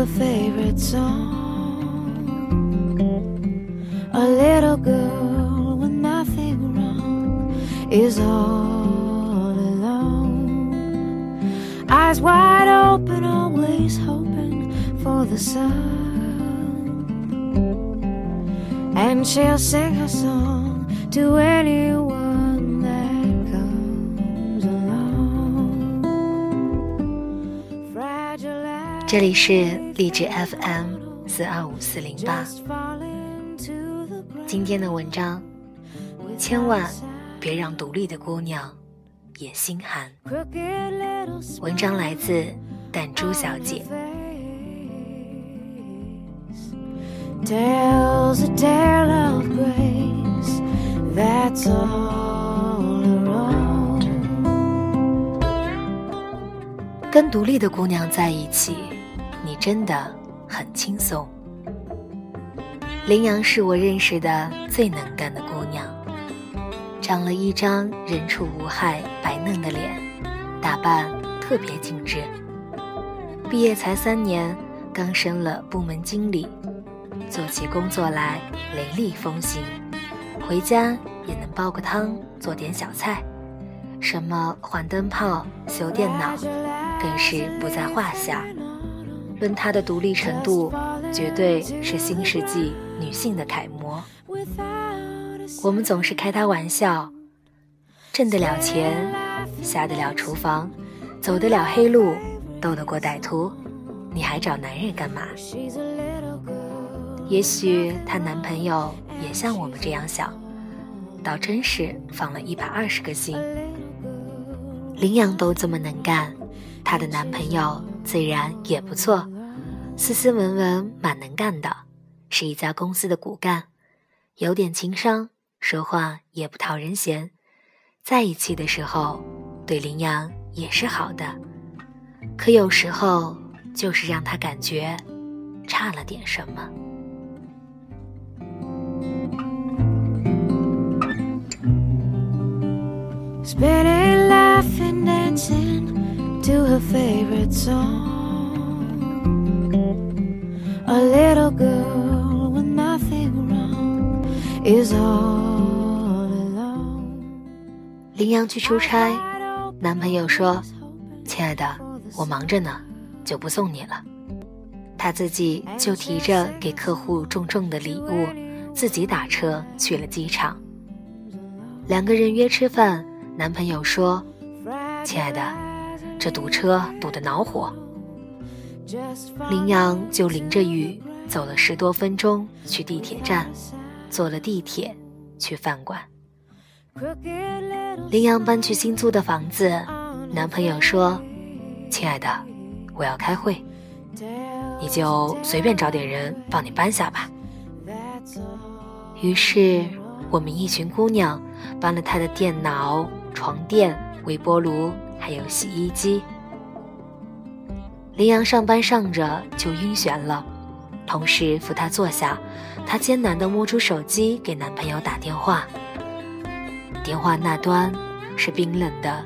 her favorite song. A little girl with nothing wrong is all alone. Eyes wide open, always hoping for the sun. And she'll sing her song to anyone 这里是励志 FM 四二五四零八。今天的文章，千万别让独立的姑娘也心寒。文章来自弹珠小姐。tells a tale of grace. That's all around. 跟独立的姑娘在一起，你真的很轻松。羚羊是我认识的最能干的姑娘，长了一张人畜无害、白嫩的脸，打扮特别精致。毕业才三年，刚升了部门经理，做起工作来雷厉风行，回家也能煲个汤，做点小菜，什么换灯泡、修电脑，更是不在话下。论她的独立程度，绝对是新世纪女性的楷模。我们总是开她玩笑，挣得了钱，下得了厨房，走得了黑路，斗得过歹徒，你还找男人干嘛？也许她男朋友也像我们这样想，倒真是放了一百二十个心。羚羊都这么能干，她的男朋友自然也不错，斯斯文文，蛮能干的，是一家公司的骨干，有点情商，说话也不讨人嫌。在一起的时候，对羚羊也是好的，可有时候就是让他感觉差了点什么。Spinning, laughing, dancing to her favorite song. A little girl with nothing wrong is all alone. 羚羊去出差，男朋友说：“亲爱的，我忙着呢，就不送你了。”她自己就提着给客户重重的礼物，自己打车去了机场。两个人约吃饭，男朋友说：“亲爱的，这堵车堵得恼火。”林阳就淋着雨走了十多分钟去地铁站，坐了地铁去饭馆。林阳搬去新租的房子，男朋友说：“亲爱的，我要开会，你就随便找点人帮你搬下吧。”于是我们一群姑娘搬了他的电脑、床垫、微波炉，还有洗衣机。林阳上班上着就晕眩了，同事扶他坐下，他艰难地摸出手机给男朋友打电话。电话那端是冰冷的，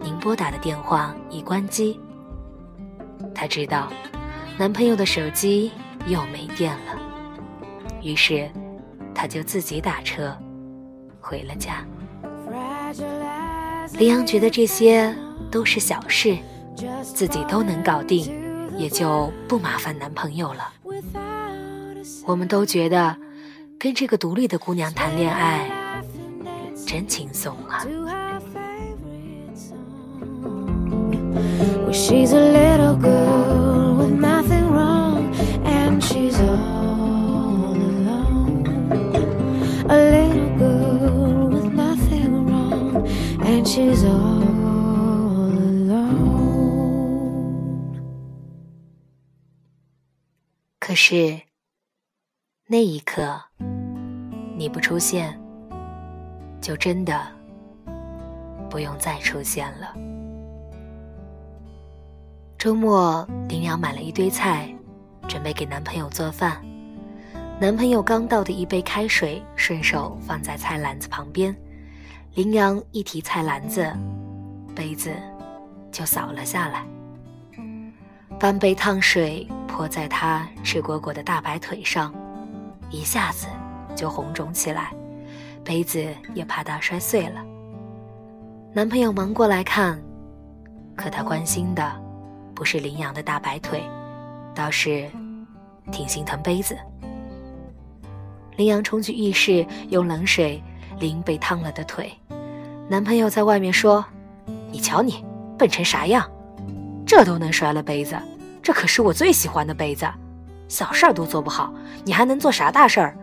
您拨打的电话已关机。他知道男朋友的手机又没电了，于是他就自己打车回了家。林阳觉得这些都是小事自己都能搞定也就不麻烦男朋友了。我们都觉得跟这个独立的姑娘谈恋爱真轻松啊。She's a little girl. 是那一刻你不出现，就真的不用再出现了。周末，林阳买了一堆菜，准备给男朋友做饭。男朋友刚倒的一杯开水，顺手放在菜篮子旁边。林阳一提菜篮子，杯子就扫了下来。半杯烫水泼在她赤果果的大白腿上，一下子就红肿起来，杯子也啪嗒摔碎了。男朋友忙过来看，可他关心的不是羚羊的大白腿，倒是挺心疼杯子。羚羊冲去浴室用冷水淋被烫了的腿，男朋友在外面说：“你瞧你笨成啥样，这都能摔了杯子，这可是我最喜欢的杯子，小事儿都做不好，你还能做啥大事儿？”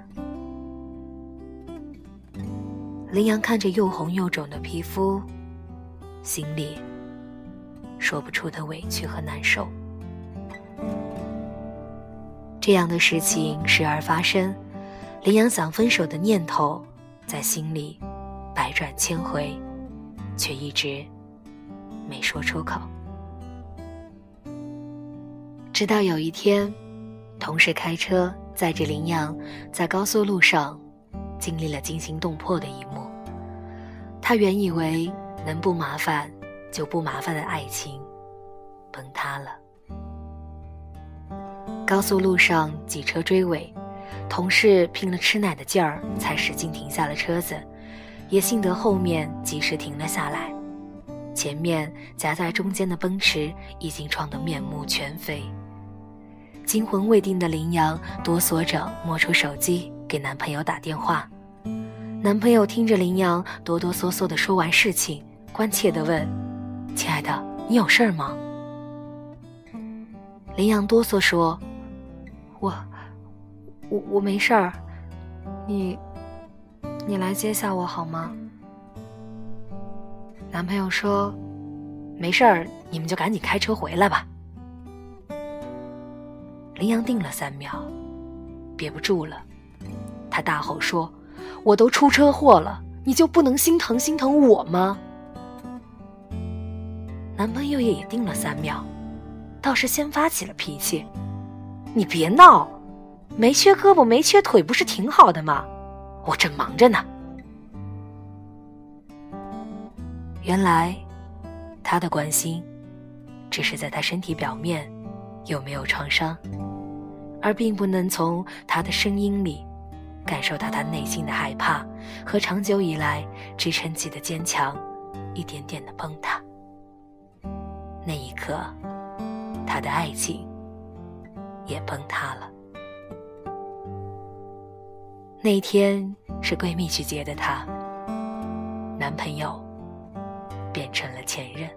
林阳看着又红又肿的皮肤。心里说不出的委屈和难受。这样的事情时而发生，林阳想分手的念头在心里百转千回，却一直没说出口。直到有一天，同事开车载着羚羊在高速路上，经历了惊心动魄的一幕。他原以为。能不麻烦就不麻烦的爱情，崩塌了。高速路上挤车追尾，同事拼了吃奶的劲儿才使劲停下了车子，也幸得后面及时停了下来。前面夹在中间的奔驰已经撞得面目全非。惊魂未定的林羊哆嗦着摸出手机给男朋友打电话，男朋友听着林羊哆哆嗦嗦的说完事情。关切的问：“亲爱的，你有事儿吗？”林羊哆嗦说：“我，我我没事儿，你，你来接下我好吗？”男朋友说：“没事儿，你们就赶紧开车回来吧。”羚羊定了三秒，憋不住了，他大吼说：“我都出车祸了，你就不能心疼心疼我吗？”男朋友也定了三秒，倒是先发起了脾气：“你别闹，没缺胳膊没缺腿不是挺好的吗？我正忙着呢。”原来，他的关心，只是在他身体表面有没有创伤，而并不能从他的声音里感受到他内心的害怕和长久以来支撑起的坚强，一点点的崩塌。那一刻，他的爱情也崩塌了。那天是闺蜜去接的他，男朋友变成了前任。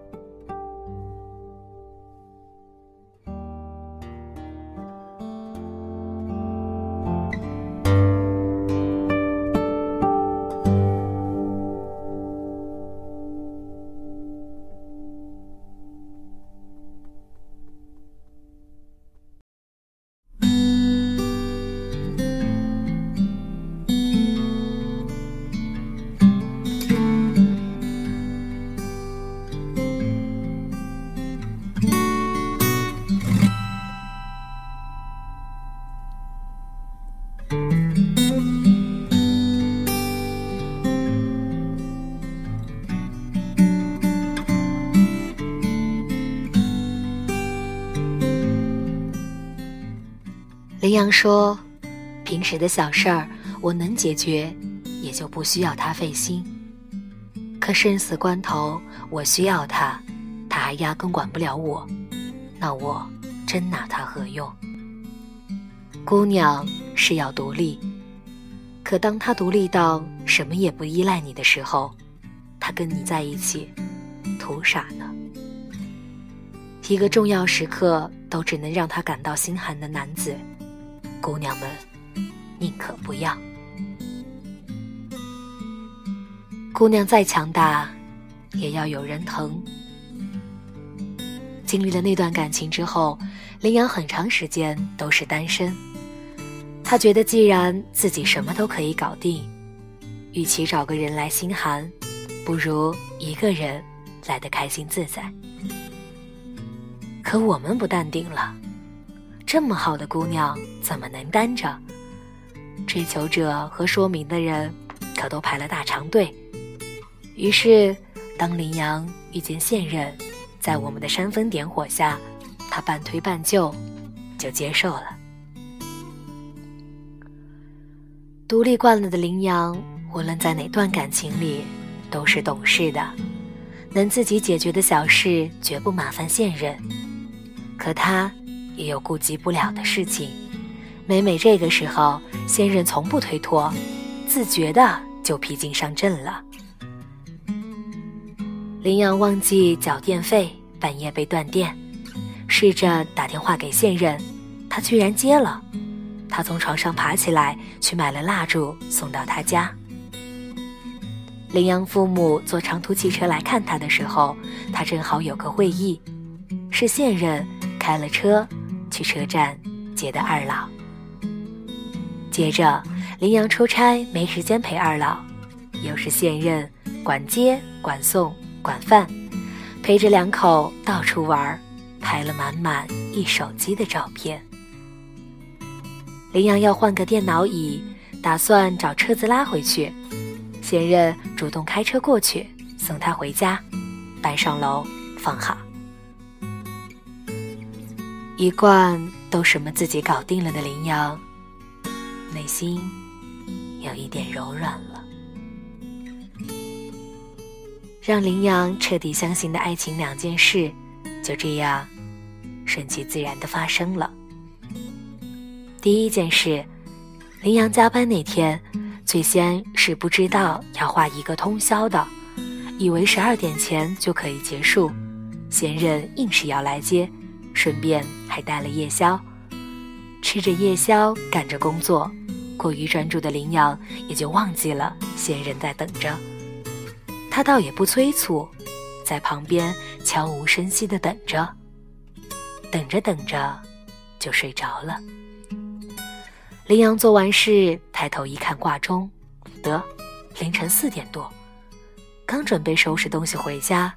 羚羊说：“平时的小事儿我能解决，也就不需要他费心。可生死关头，我需要他，他还压根管不了我，那我真拿他何用？姑娘是要独立，可当她独立到什么也不依赖你的时候，她跟你在一起，图啥呢？一个重要时刻都只能让她感到心寒的男子。”姑娘们，宁可不要。姑娘再强大，也要有人疼。经历了那段感情之后，林阳很长时间都是单身。他觉得，既然自己什么都可以搞定，与其找个人来心寒，不如一个人来得开心自在。可我们不淡定了。这么好的姑娘怎么能单着？追求者和说明的人可都排了大长队。于是，当羚羊遇见现任，在我们的煽风点火下，他半推半就就接受了。独立惯了的羚羊，无论在哪段感情里，都是懂事的，能自己解决的小事绝不麻烦现任。可他也有顾及不了的事情，每每这个时候，现任从不推脱，自觉的就披荆上阵了。羚羊忘记缴电费，半夜被断电，试着打电话给现任，他居然接了。他从床上爬起来，去买了蜡烛送到他家。羚羊父母坐长途汽车来看他的时候，他正好有个会议，是现任开了车去车站接的二老。接着，林阳出差没时间陪二老，又是现任管接管送。管饭，陪着两口到处玩，拍了满满一手机的照片。林阳要换个电脑椅，打算找车子拉回去。现任主动开车过去送他回家，搬上楼放好。一贯都什么自己搞定了的羚羊，内心有一点柔软了。让羚羊彻底相信的爱情两件事，就这样顺其自然的发生了。第一件事，羚羊加班那天，最先是不知道要画一个通宵的，以为十二点前就可以结束。现任硬是要来接，顺便还带了夜宵。吃着夜宵，赶着工作，过于专注的羚羊也就忘记了仙人在等着。他倒也不催促，在旁边悄无声息地等着，等着等着，就睡着了。羚羊做完事，抬头一看挂钟，得，凌晨四点多。刚准备收拾东西回家，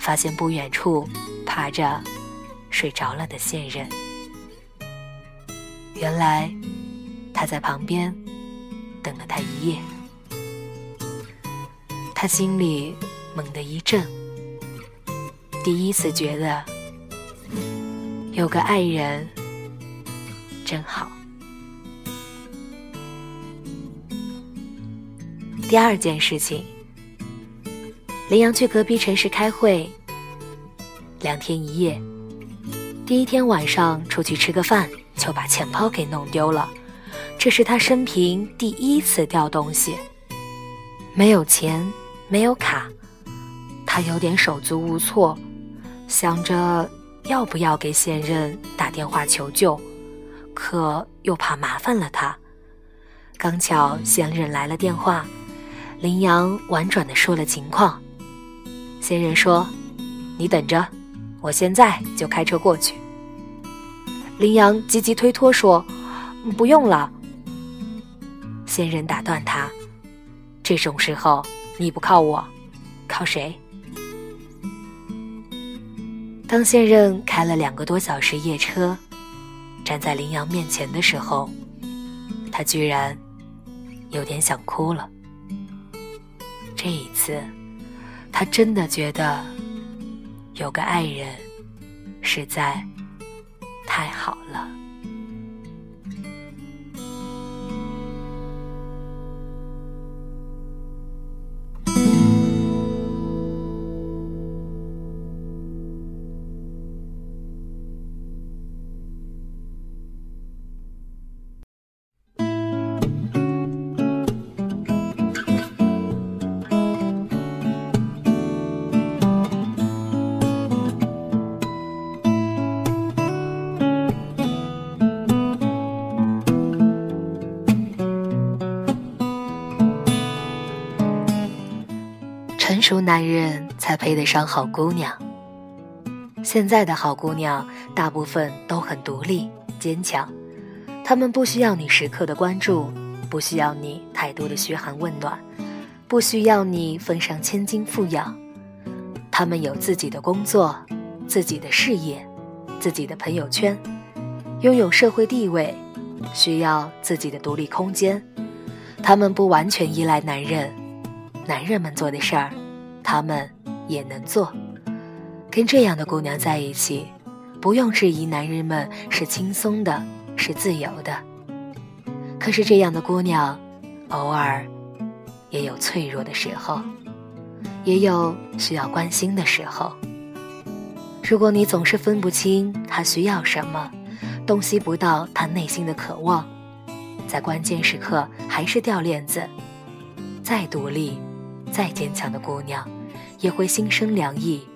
发现不远处趴着睡着了的现任。原来他在旁边等了他一夜。他心里猛地一震，第一次觉得有个爱人真好。第二件事情，林阳去隔壁城市开会，两天一夜。第一天晚上出去吃个饭，就把钱包给弄丢了，这是他生平第一次掉东西，没有钱。没有卡，他有点手足无措，想着要不要给现任打电话求救，可又怕麻烦了他。刚巧现任来了电话，林阳婉转的说了情况。现任说：“你等着，我现在就开车过去。”羚羊急急推脱说：“不用了。”现任打断他：“这种时候。”你不靠我，靠谁？当现任开了两个多小时夜车，站在羚羊面前的时候，他居然有点想哭了。这一次，他真的觉得有个爱人实在太好了。男人才配得上好姑娘。现在的好姑娘大部分都很独立坚强，她们不需要你时刻的关注，不需要你太多的嘘寒问暖，不需要你奉上千金富养。她们有自己的工作、自己的事业、自己的朋友圈，拥有社会地位，需要自己的独立空间。她们不完全依赖男人。男人们做的事儿，他们也能做。跟这样的姑娘在一起，不用质疑男人们是轻松的，是自由的。可是这样的姑娘，偶尔也有脆弱的时候，也有需要关心的时候。如果你总是分不清她需要什么，洞悉不到她内心的渴望，在关键时刻还是掉链子，再独立、再坚强的姑娘，也会心生凉意。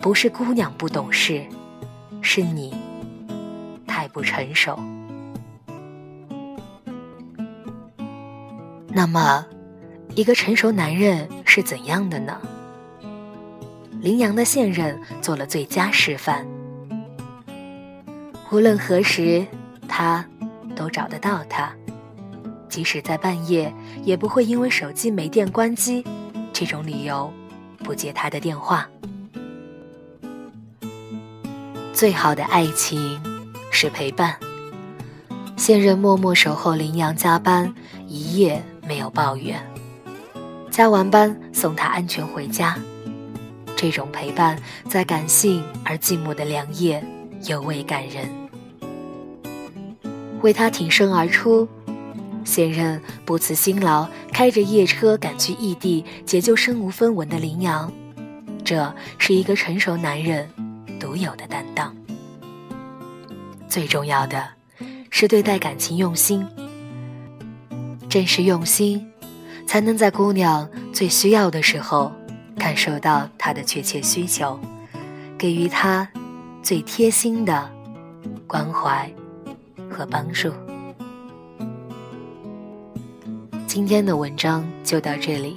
不是姑娘不懂事，是你太不成熟。那么，一个成熟男人是怎样的呢？羚羊的现任做了最佳示范。无论何时，他都找得到他，即使在半夜，也不会因为手机没电关机这种理由不接他的电话。最好的爱情是陪伴。现任默默守候林阳加班，一夜没有抱怨。加完班送他安全回家。这种陪伴，在感性而寂寞的良夜尤为感人。为他挺身而出，现任不辞辛劳，开着夜车赶去异地解救身无分文的羚羊。这是一个成熟男人。独有的担当，最重要的是对待感情用心。正是用心，才能在姑娘最需要的时候感受到她的确切需求，给予她最贴心的关怀和帮助。今天的文章就到这里，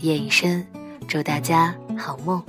夜已深，祝大家好梦。